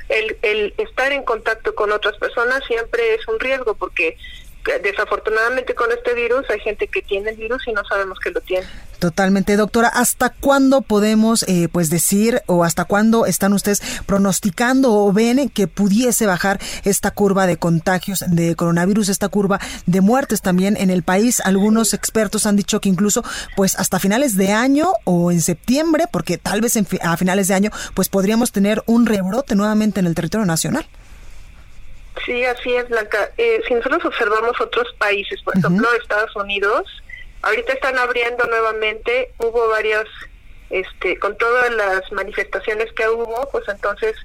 el, el estar en contacto con otras personas siempre es un riesgo porque desafortunadamente con este virus hay gente que tiene el virus y no sabemos que lo tiene. Totalmente, doctora. ¿Hasta cuándo podemos, eh, pues, decir o hasta cuándo están ustedes pronosticando o ven que pudiese bajar esta curva de contagios de coronavirus, esta curva de muertes también en el país? Algunos expertos han dicho que incluso, pues, hasta finales de año o en septiembre, porque tal vez a finales de año, pues, podríamos tener un rebrote nuevamente en el territorio nacional. Sí, así es, Blanca. Eh, si nosotros observamos otros países, por ejemplo, Estados Unidos, ahorita están abriendo nuevamente, hubo varios este, con todas las manifestaciones que hubo, pues entonces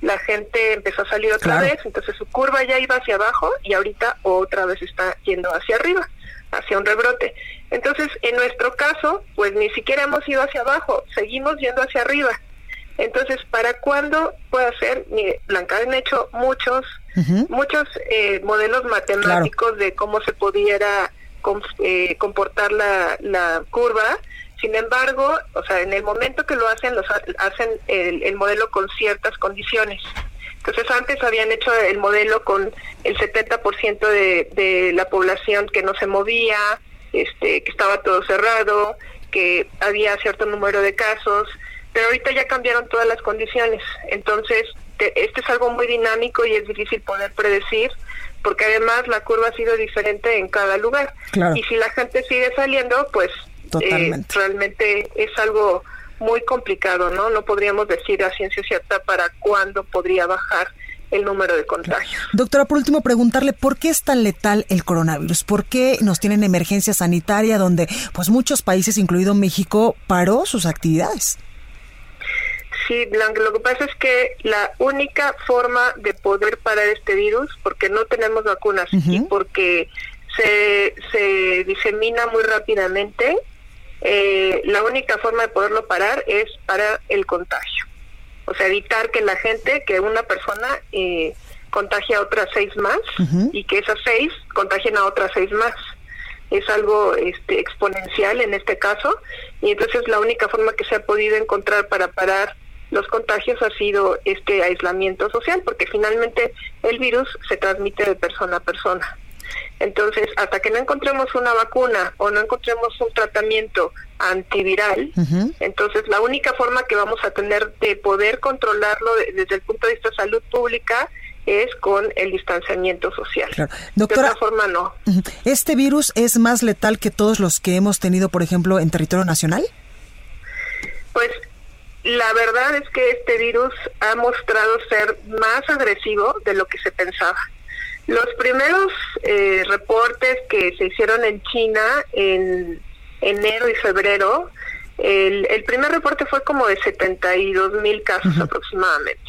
la gente empezó a salir otra vez, entonces su curva ya iba hacia abajo y ahorita otra vez está yendo hacia arriba, hacia un rebrote. Entonces, en nuestro caso, pues ni siquiera hemos ido hacia abajo, seguimos yendo hacia arriba. Entonces, ¿para cuándo puede ser? Mire, Blanca, han hecho muchos, muchos eh, modelos matemáticos de cómo se pudiera eh, comportar la, la curva sin embargo, o sea, en el momento que lo hacen, los hacen el, modelo con ciertas condiciones. Entonces antes habían hecho el modelo con el 70% de, de la población que no se movía, este, que estaba todo cerrado, que había cierto número de casos, pero ahorita ya cambiaron todas las condiciones. Entonces, este es algo muy dinámico y es difícil poder predecir, porque además la curva ha sido diferente en cada lugar. Y si la gente sigue saliendo, pues eh, realmente es algo muy complicado, ¿no? No podríamos decir a ciencia cierta para cuándo podría bajar el número de contagios. Doctora, por último, preguntarle por qué es tan letal el coronavirus, por qué nos tienen emergencia sanitaria donde pues muchos países, incluido México, paró sus actividades. Sí, Blanca, lo que pasa es que la única forma de poder parar este virus, porque no tenemos vacunas y porque se, se disemina muy rápidamente, eh, la única forma de poderlo parar es para el contagio. O sea, evitar que la gente, que una persona eh, contagie a otras seis más y que esas seis contagien a otras seis más. Es algo este, exponencial en este caso y entonces la única forma que se ha podido encontrar para parar los contagios ha sido este aislamiento social, porque finalmente el virus se transmite de persona a persona. Entonces, hasta que no encontremos una vacuna o no encontremos un tratamiento antiviral, entonces la única forma que vamos a tener de poder controlarlo desde el punto de vista de salud pública es con el distanciamiento social. Doctora, de otra forma no. ¿Este virus es más letal que todos los que hemos tenido, por ejemplo, en territorio nacional? Pues la verdad es que este virus ha mostrado ser más agresivo de lo que se pensaba. Los primeros eh, reportes que se hicieron en China en enero y febrero, el, primer reporte fue como de 72 mil casos aproximadamente.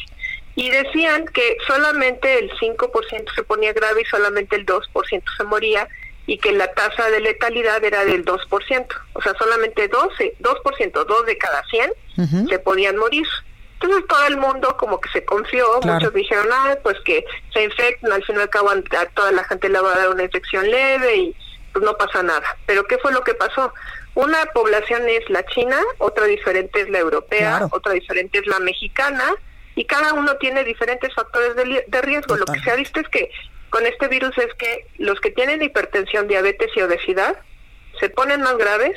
Y decían que solamente el 5% se ponía grave y solamente el 2% se moría y que la tasa de letalidad era del 2%. O sea, solamente 12, 2%, 2 de cada 100 se podían morir. Entonces todo el mundo como que se confió, muchos dijeron, ah, pues que se infectan, al fin y al cabo a toda la gente le va a dar una infección leve y pues no pasa nada. Pero ¿qué fue lo que pasó? Una población es la china, otra diferente es la europea, otra diferente es la mexicana, y cada uno tiene diferentes factores de, riesgo. Lo que se ha visto es que con este virus es que los que tienen hipertensión, diabetes y obesidad se ponen más graves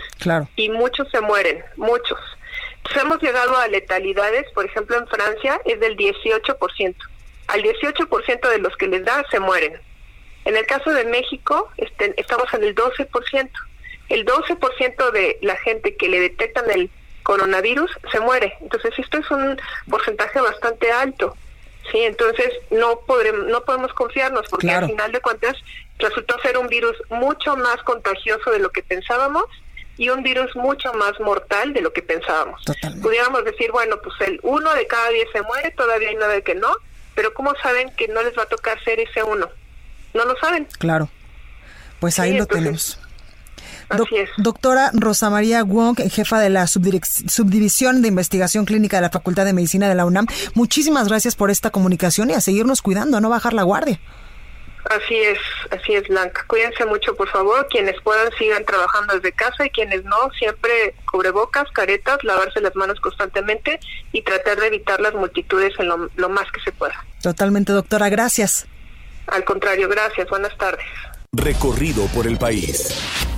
y muchos se mueren, muchos hemos llegado a letalidades, por ejemplo en Francia es del 18%. Al 18% de los que les da se mueren. En el caso de México este, estamos en el 12%. El 12% de la gente que le detectan el coronavirus se muere. Entonces esto es un porcentaje bastante alto. Sí, entonces no podremos, no podemos confiarnos porque al final de cuentas resultó ser un virus mucho más contagioso de lo que pensábamos y un virus mucho más mortal de lo que pensábamos. Pudiéramos decir, bueno, pues el uno de cada diez se muere, todavía hay nueve que no, pero ¿cómo saben que no les va a tocar ser ese uno? No lo saben. Claro. Pues ahí lo tenemos. Así es. Doctora Rosa María Wong, jefa de la Subdivisión de Investigación Clínica de la Facultad de Medicina de la UNAM, muchísimas gracias por esta comunicación y a seguirnos cuidando, a no bajar la guardia. Así es, así es, Blanca. Cuídense mucho, por favor. Quienes puedan sigan trabajando desde casa y quienes no, siempre cubrebocas, caretas, lavarse las manos constantemente y tratar de evitar las multitudes en lo, lo más que se pueda. Totalmente, doctora. Gracias. Al contrario, gracias. Buenas tardes. Recorrido por el país.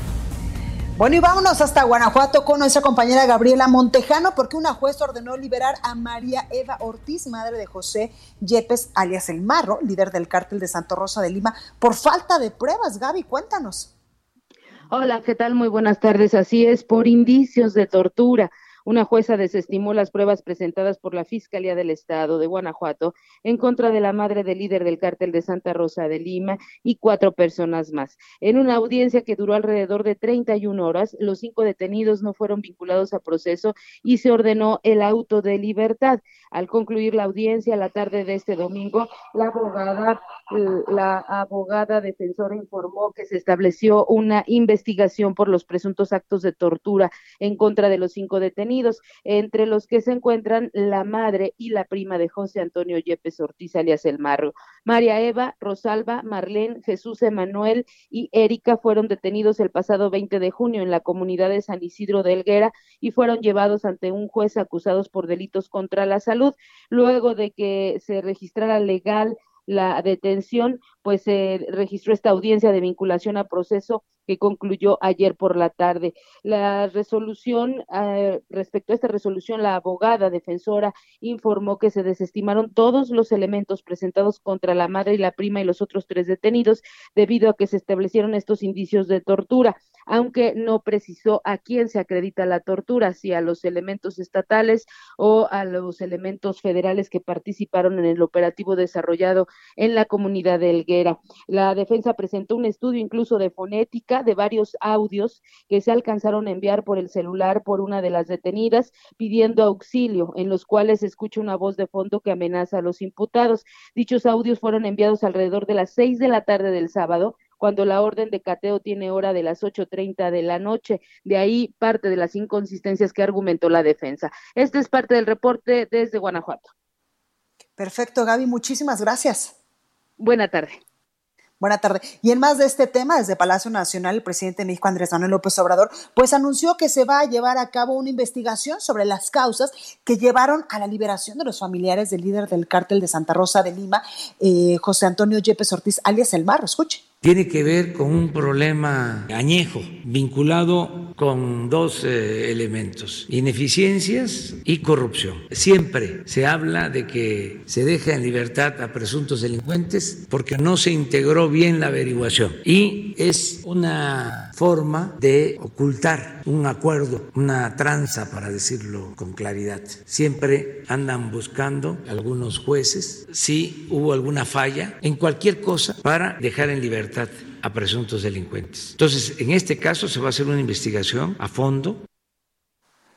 Bueno, y vámonos hasta Guanajuato con nuestra compañera Gabriela Montejano, porque una juez ordenó liberar a María Eva Ortiz, madre de José Yepes, alias El Marro, líder del cártel de Santo Rosa de Lima, por falta de pruebas. Gaby, cuéntanos. Hola, ¿qué tal? Muy buenas tardes. Así es, por indicios de tortura. Una jueza desestimó las pruebas presentadas por la Fiscalía del Estado de Guanajuato en contra de la madre del líder del cártel de Santa Rosa de Lima y cuatro personas más. En una audiencia que duró alrededor de 31 horas, los cinco detenidos no fueron vinculados a proceso y se ordenó el auto de libertad. Al concluir la audiencia la tarde de este domingo, la abogada, la abogada defensora informó que se estableció una investigación por los presuntos actos de tortura en contra de los cinco detenidos, entre los que se encuentran la madre y la prima de José Antonio Yepes Ortiz, alias El Marro. María Eva, Rosalba, Marlene, Jesús Emanuel y Erika fueron detenidos el pasado 20 de junio en la comunidad de San Isidro de Helguera y fueron llevados ante un juez acusados por delitos contra la salud, luego de que se registrara legal la detención, pues se registró esta audiencia de vinculación a proceso que concluyó ayer por la tarde. La resolución, eh, respecto a esta resolución, la abogada defensora informó que se desestimaron todos los elementos presentados contra la madre y la prima y los otros tres detenidos debido a que se establecieron estos indicios de tortura, aunque no precisó a quién se acredita la tortura, si a los elementos estatales o a los elementos federales que participaron en el operativo desarrollado en la comunidad de Elguera. La defensa presentó un estudio incluso de fonética de varios audios que se alcanzaron a enviar por el celular por una de las detenidas pidiendo auxilio, en los cuales se escucha una voz de fondo que amenaza a los imputados. Dichos audios fueron enviados alrededor de las seis de la tarde del sábado, cuando la orden de cateo tiene hora de las 8.30 de la noche. De ahí parte de las inconsistencias que argumentó la defensa. Este es parte del reporte desde Guanajuato. Perfecto, Gaby, muchísimas gracias. Buena tarde. Buena tarde. Y en más de este tema, desde Palacio Nacional, el presidente de México, Andrés Manuel López Obrador, pues anunció que se va a llevar a cabo una investigación sobre las causas que llevaron a la liberación de los familiares del líder del cártel de Santa Rosa de Lima, eh, José Antonio Yepes Ortiz, alias El Marro. Escuche tiene que ver con un problema añejo vinculado con dos eh, elementos, ineficiencias y corrupción. Siempre se habla de que se deja en libertad a presuntos delincuentes porque no se integró bien la averiguación y es una forma de ocultar un acuerdo, una tranza, para decirlo con claridad. Siempre andan buscando algunos jueces si hubo alguna falla en cualquier cosa para dejar en libertad a presuntos delincuentes. Entonces, en este caso se va a hacer una investigación a fondo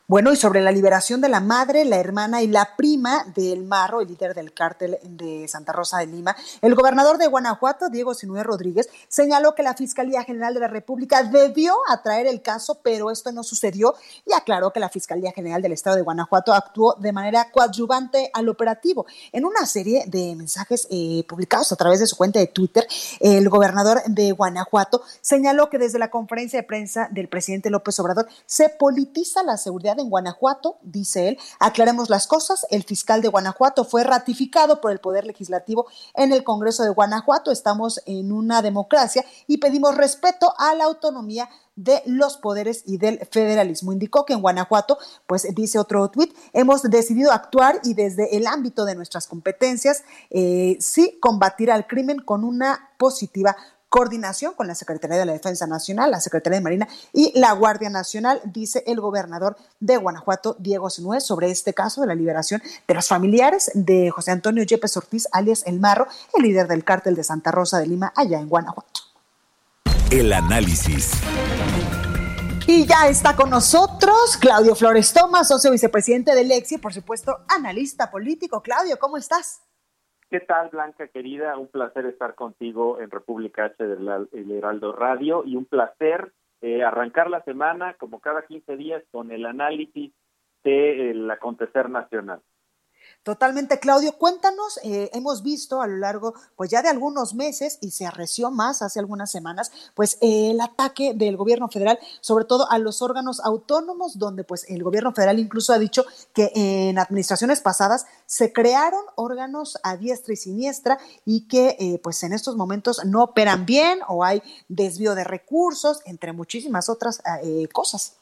bueno, y sobre la liberación de la madre, la hermana y la prima del Marro, el líder del cártel de Santa Rosa de Lima, el gobernador de Guanajuato, Diego Sinué Rodríguez, señaló que la Fiscalía General de la República debió atraer el caso, pero esto no sucedió y aclaró que la Fiscalía General del Estado de Guanajuato actuó de manera coadyuvante al operativo. En una serie de mensajes eh, publicados a través de su cuenta de Twitter, el gobernador de Guanajuato señaló que desde la conferencia de prensa del presidente López Obrador se politiza la seguridad en Guanajuato, dice él. Aclaremos las cosas, el fiscal de Guanajuato fue ratificado por el Poder Legislativo en el Congreso de Guanajuato. Estamos en una democracia y pedimos respeto a la autonomía de los poderes y del federalismo. Indicó que en Guanajuato, pues dice otro tuit, hemos decidido actuar y desde el ámbito de nuestras competencias, eh, sí combatir al crimen con una positiva coordinación con la Secretaría de la Defensa Nacional, la Secretaría de Marina y la Guardia Nacional, dice el gobernador de Guanajuato, Diego Sinué, sobre este caso de la liberación de los familiares de José Antonio Yepes Ortiz, alias El Marro, el líder del cártel de Santa Rosa de Lima, allá en Guanajuato. El análisis. Y ya está con nosotros Claudio Flores Tomás, socio vicepresidente del EXI, por supuesto, analista político. Claudio, ¿cómo estás? ¿Qué tal, Blanca querida? Un placer estar contigo en República H del Heraldo Radio y un placer eh, arrancar la semana, como cada 15 días, con el análisis del acontecer nacional. Totalmente, Claudio. Cuéntanos, eh, hemos visto a lo largo, pues ya de algunos meses, y se arreció más hace algunas semanas, pues el ataque del gobierno federal, sobre todo a los órganos autónomos, donde pues el gobierno federal incluso ha dicho que en administraciones pasadas se crearon órganos a diestra y siniestra y que eh, pues en estos momentos no operan bien o hay desvío de recursos, entre muchísimas otras eh, cosas.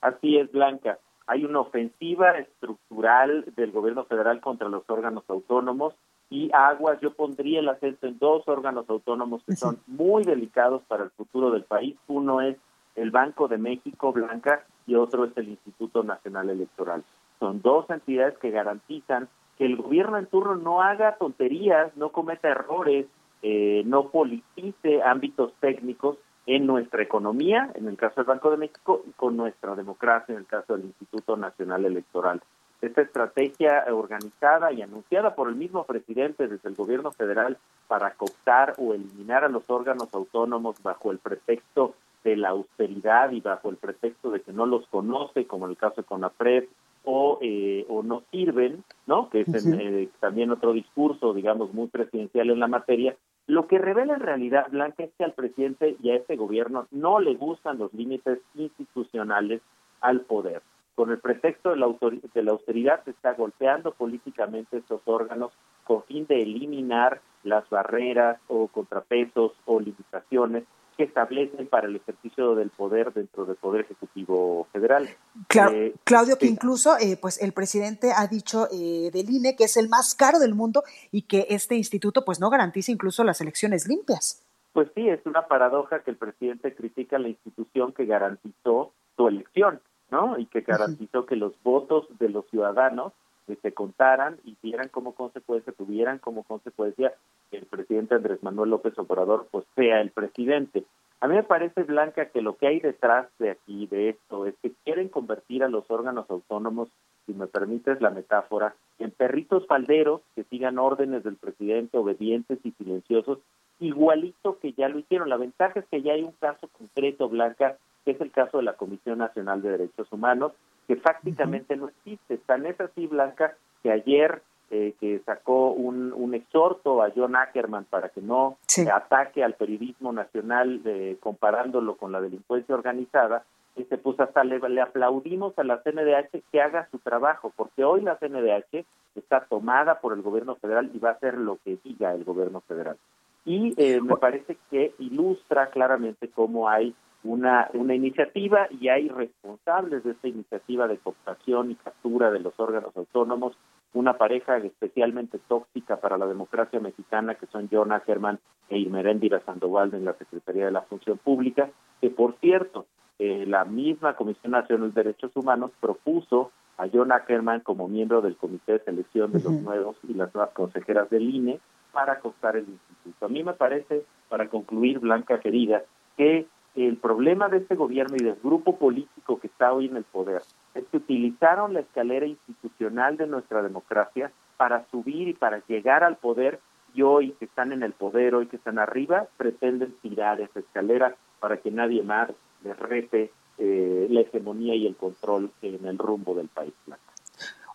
Así es, Blanca hay una ofensiva estructural del gobierno federal contra los órganos autónomos y aguas, yo pondría el acento en dos órganos autónomos que son muy delicados para el futuro del país. Uno es el Banco de México, Blanca, y otro es el Instituto Nacional Electoral. Son dos entidades que garantizan que el gobierno en turno no haga tonterías, no cometa errores, eh, no politice ámbitos técnicos en nuestra economía, en el caso del Banco de México, y con nuestra democracia, en el caso del Instituto Nacional Electoral. Esta estrategia organizada y anunciada por el mismo presidente desde el gobierno federal para cooptar o eliminar a los órganos autónomos bajo el pretexto de la austeridad y bajo el pretexto de que no los conoce, como en el caso de CONAPRED, o, eh, o no sirven, ¿no? Que es eh, también otro discurso, digamos, muy presidencial en la materia, lo que revela en realidad, Blanca, es que al presidente y a este gobierno no le gustan los límites institucionales al poder. Con el pretexto de la, de la austeridad se está golpeando políticamente estos órganos con fin de eliminar las barreras o contrapesos o limitaciones que establecen para el ejercicio del poder dentro del Poder Ejecutivo Federal. Eh, Claudio, que incluso eh, pues el presidente ha dicho eh, del INE que es el más caro del mundo y que este instituto pues no garantiza incluso las elecciones limpias. Pues sí, es una paradoja que el presidente critica la institución que garantizó su elección, ¿no? Y que garantizó que los votos de los ciudadanos se contaran y vieran como consecuencia, tuvieran como consecuencia que el presidente Andrés Manuel López Obrador pues sea el presidente. A mí me parece, Blanca, que lo que hay detrás de aquí, de esto, es que quieren convertir a los órganos autónomos, si me permites la metáfora, en perritos falderos que sigan órdenes del presidente, obedientes y silenciosos, igualito que ya lo hicieron. La ventaja es que ya hay un caso concreto, Blanca, que es el caso de la Comisión Nacional de Derechos Humanos, que prácticamente no existe. Tan es así, Blanca, que ayer eh, que sacó un, un, exhorto a John Ackerman para que no ataque al periodismo nacional eh, comparándolo con la delincuencia organizada, este, pues hasta le, le, aplaudimos a la CNDH que haga su trabajo, porque hoy la CNDH está tomada por el gobierno federal y va a hacer lo que diga el gobierno federal. Y eh, me parece que ilustra claramente cómo hay una, una iniciativa y hay responsables de esta iniciativa de cooptación y captura de los órganos autónomos, una pareja especialmente tóxica para la democracia mexicana que son John Ackerman e Irmeréndira Sandoval en la Secretaría de la Función Pública, que por cierto, eh, la misma Comisión Nacional de Derechos Humanos propuso a John Ackerman como miembro del Comité de Selección de los nuevos y las nuevas consejeras del INE para cooptar el instituto. A mí me parece, para concluir, Blanca querida, que el problema de este gobierno y del grupo político que está hoy en el poder es que utilizaron la escalera institucional de nuestra democracia para subir y para llegar al poder y hoy que están en el poder, hoy que están arriba, pretenden tirar esa escalera para que nadie más les rete eh, la hegemonía y el control en el rumbo del país.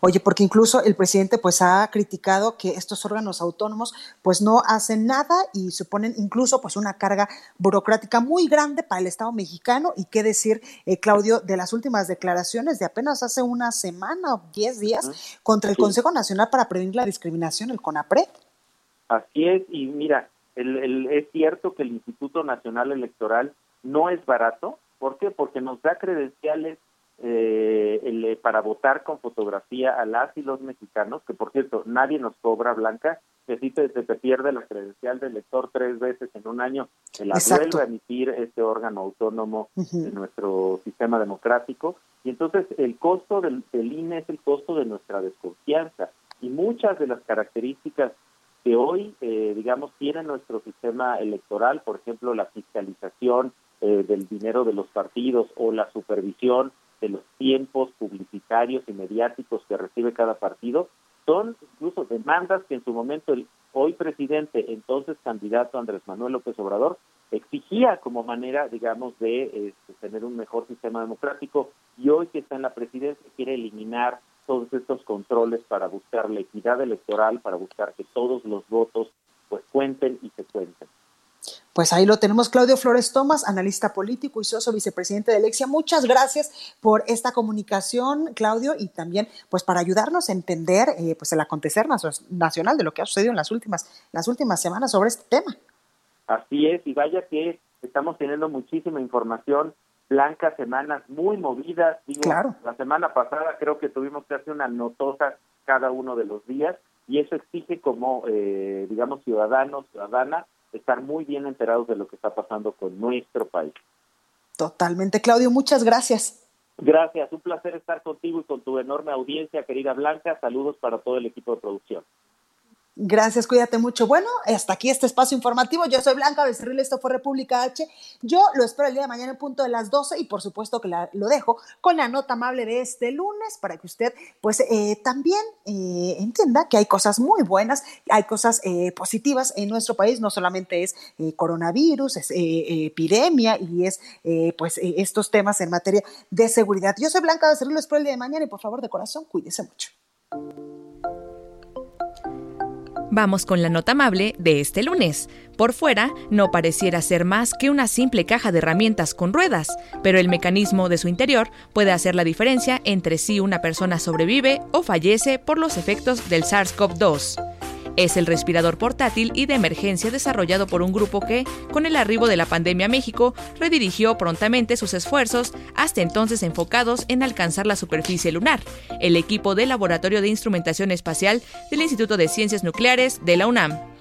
Oye, porque incluso el presidente pues ha criticado que estos órganos autónomos pues no hacen nada y suponen incluso pues una carga burocrática muy grande para el Estado mexicano y qué decir, eh, Claudio, de las últimas declaraciones de apenas hace una semana o diez días contra el Consejo Nacional para Prevenir la Discriminación, el CONAPRED. Así es, y mira, el, es cierto que el Instituto Nacional Electoral no es barato, ¿por qué? Porque nos da credenciales eh, el, para votar con fotografía a las y los mexicanos, que por cierto, nadie nos cobra blanca, que si te, te pierde la credencial del lector tres veces en un año, se la vuelve a emitir este órgano autónomo de nuestro sistema democrático, y entonces el costo del, del INE es el costo de nuestra desconfianza, y muchas de las características que hoy, eh, digamos, tiene nuestro sistema electoral, por ejemplo, la fiscalización eh, del dinero de los partidos o la supervisión de los tiempos publicitarios y mediáticos que recibe cada partido, son incluso demandas que en su momento el hoy presidente, entonces candidato Andrés Manuel López Obrador, exigía como manera, digamos, de este, tener un mejor sistema democrático y hoy que está en la presidencia quiere eliminar todos estos controles para buscar la equidad electoral, para buscar que todos los votos pues cuenten y se cuenten. Pues ahí lo tenemos, Claudio Flores Tomás, analista político y socio vicepresidente de Alexia. Muchas gracias por esta comunicación, Claudio, y también pues para ayudarnos a entender eh, pues el acontecer nacional de lo que ha sucedido en las últimas, las últimas semanas sobre este tema. Así es, y vaya que estamos teniendo muchísima información, blancas semanas muy movidas. Digo, claro. La semana pasada creo que tuvimos que hacer una notosa cada uno de los días y eso exige como, eh, digamos, ciudadanos, ciudadana, estar muy bien enterados de lo que está pasando con nuestro país. Totalmente, Claudio, muchas gracias. Gracias, un placer estar contigo y con tu enorme audiencia, querida Blanca. Saludos para todo el equipo de producción. Gracias, cuídate mucho. Bueno, hasta aquí este espacio informativo. Yo soy Blanca Becerril, esto fue República H. Yo lo espero el día de mañana en punto de las 12 y por supuesto que lo dejo con la nota amable de este lunes para que usted pues eh, también eh, entienda que hay cosas muy buenas, hay cosas eh, positivas en nuestro país, no solamente es coronavirus, es epidemia y es pues estos temas en materia de seguridad. Yo soy Blanca Becerril, lo espero el día de mañana y por favor de corazón, cuídese mucho. Vamos con la nota amable de este lunes. Por fuera, no pareciera ser más que una simple caja de herramientas con ruedas, pero el mecanismo de su interior puede hacer la diferencia entre si una persona sobrevive o fallece por los efectos del SARS-CoV-2. Es el respirador portátil y de emergencia desarrollado por un grupo que, con el arribo de la pandemia a México, redirigió prontamente sus esfuerzos, hasta entonces enfocados en alcanzar la superficie lunar. El equipo del Laboratorio de Instrumentación Espacial del Instituto de Ciencias Nucleares de la UNAM.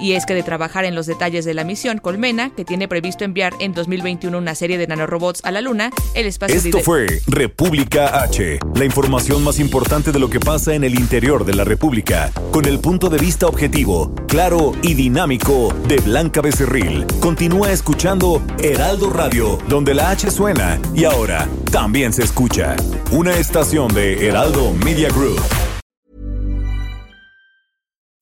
Y es que de trabajar en los detalles de la misión Colmena, que tiene previsto enviar en 2021 una serie de nanorobots a la Luna, el espacio... Esto fue República H, la información más importante de lo que pasa en el interior de la República, con el punto de vista objetivo, claro y dinámico de Blanca Becerril. Continúa escuchando Heraldo Radio, donde la H suena y ahora también se escucha. Una estación de Heraldo Media Group.